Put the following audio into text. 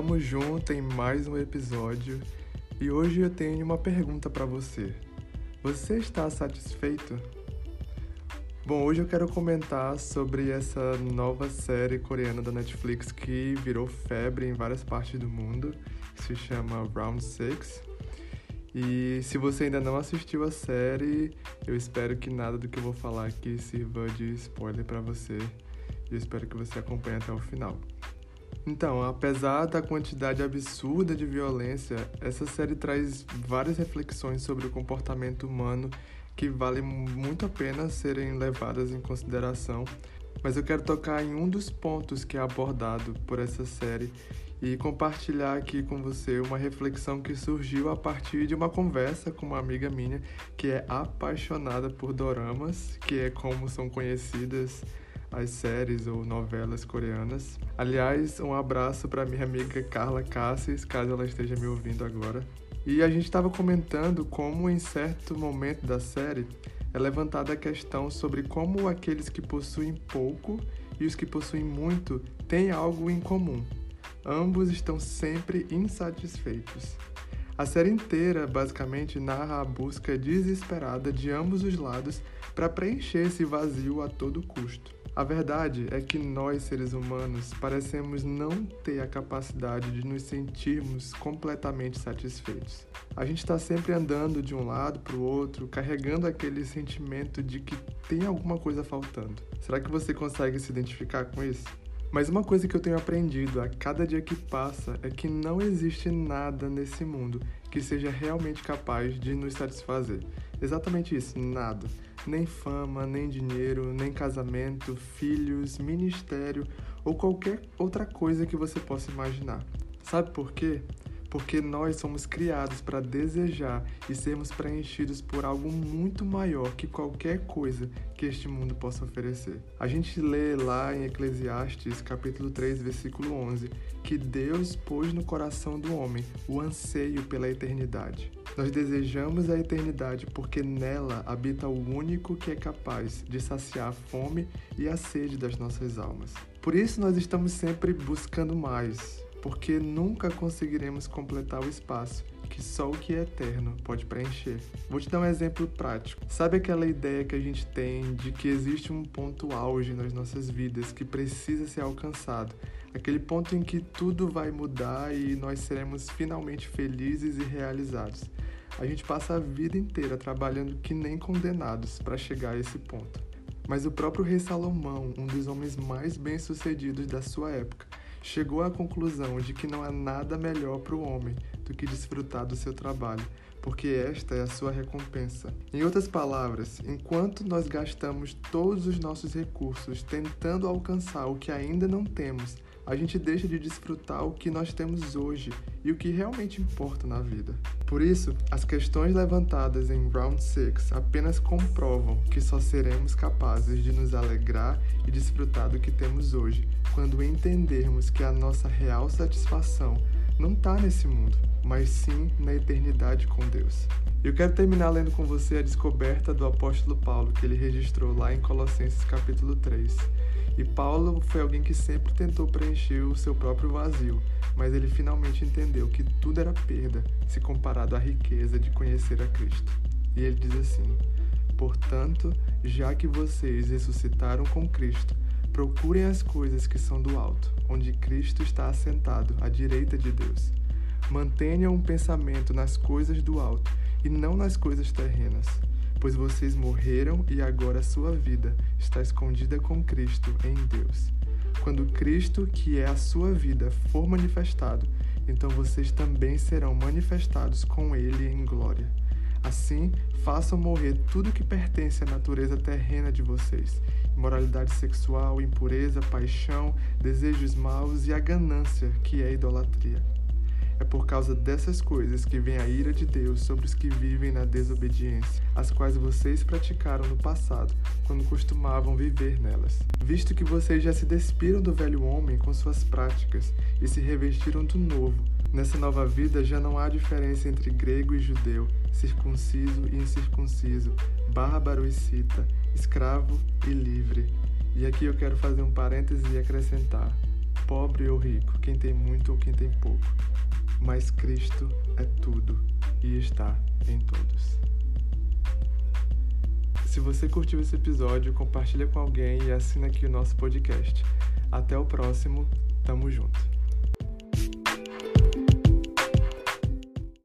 Tamo junto em mais um episódio e hoje eu tenho uma pergunta para você. Você está satisfeito? Bom, hoje eu quero comentar sobre essa nova série coreana da Netflix que virou febre em várias partes do mundo, que se chama Round Six. E se você ainda não assistiu a série, eu espero que nada do que eu vou falar aqui sirva de spoiler para você. E eu espero que você acompanhe até o final. Então, apesar da quantidade absurda de violência, essa série traz várias reflexões sobre o comportamento humano que valem muito a pena serem levadas em consideração. Mas eu quero tocar em um dos pontos que é abordado por essa série e compartilhar aqui com você uma reflexão que surgiu a partir de uma conversa com uma amiga minha que é apaixonada por doramas, que é como são conhecidas as séries ou novelas coreanas. Aliás, um abraço para minha amiga Carla Cassis, caso ela esteja me ouvindo agora. E a gente estava comentando como em certo momento da série é levantada a questão sobre como aqueles que possuem pouco e os que possuem muito têm algo em comum ambos estão sempre insatisfeitos. A série inteira basicamente narra a busca desesperada de ambos os lados para preencher esse vazio a todo custo. A verdade é que nós, seres humanos, parecemos não ter a capacidade de nos sentirmos completamente satisfeitos. A gente está sempre andando de um lado para o outro, carregando aquele sentimento de que tem alguma coisa faltando. Será que você consegue se identificar com isso? Mas uma coisa que eu tenho aprendido a cada dia que passa é que não existe nada nesse mundo que seja realmente capaz de nos satisfazer. Exatamente isso, nada. Nem fama, nem dinheiro, nem casamento, filhos, ministério ou qualquer outra coisa que você possa imaginar. Sabe por quê? Porque nós somos criados para desejar e sermos preenchidos por algo muito maior que qualquer coisa que este mundo possa oferecer. A gente lê lá em Eclesiastes, capítulo 3, versículo 11, que Deus pôs no coração do homem o anseio pela eternidade. Nós desejamos a eternidade porque nela habita o único que é capaz de saciar a fome e a sede das nossas almas. Por isso nós estamos sempre buscando mais, porque nunca conseguiremos completar o espaço que só o que é eterno pode preencher. Vou te dar um exemplo prático. Sabe aquela ideia que a gente tem de que existe um ponto auge nas nossas vidas que precisa ser alcançado? Aquele ponto em que tudo vai mudar e nós seremos finalmente felizes e realizados. A gente passa a vida inteira trabalhando que nem condenados para chegar a esse ponto. Mas o próprio rei Salomão, um dos homens mais bem-sucedidos da sua época, chegou à conclusão de que não há nada melhor para o homem do que desfrutar do seu trabalho, porque esta é a sua recompensa. Em outras palavras, enquanto nós gastamos todos os nossos recursos tentando alcançar o que ainda não temos, a gente deixa de desfrutar o que nós temos hoje e o que realmente importa na vida. Por isso, as questões levantadas em Round 6 apenas comprovam que só seremos capazes de nos alegrar e desfrutar do que temos hoje quando entendermos que a nossa real satisfação não está nesse mundo, mas sim na eternidade com Deus. Eu quero terminar lendo com você a descoberta do apóstolo Paulo que ele registrou lá em Colossenses capítulo 3. E Paulo foi alguém que sempre tentou preencher o seu próprio vazio, mas ele finalmente entendeu que tudo era perda se comparado à riqueza de conhecer a Cristo. E ele diz assim: Portanto, já que vocês ressuscitaram com Cristo, procurem as coisas que são do alto, onde Cristo está assentado à direita de Deus. Mantenham um pensamento nas coisas do alto e não nas coisas terrenas pois vocês morreram e agora a sua vida está escondida com Cristo em Deus. Quando Cristo, que é a sua vida, for manifestado, então vocês também serão manifestados com Ele em glória. Assim, façam morrer tudo que pertence à natureza terrena de vocês: imoralidade sexual, impureza, paixão, desejos maus e a ganância, que é idolatria. É por causa dessas coisas que vem a ira de Deus sobre os que vivem na desobediência, as quais vocês praticaram no passado, quando costumavam viver nelas. Visto que vocês já se despiram do velho homem com suas práticas e se revestiram do novo, nessa nova vida já não há diferença entre grego e judeu, circunciso e incircunciso, bárbaro e cita, escravo e livre. E aqui eu quero fazer um parêntese e acrescentar pobre ou rico, quem tem muito ou quem tem pouco. Mas Cristo é tudo e está em todos. Se você curtiu esse episódio, compartilha com alguém e assina aqui o nosso podcast. Até o próximo, tamo junto.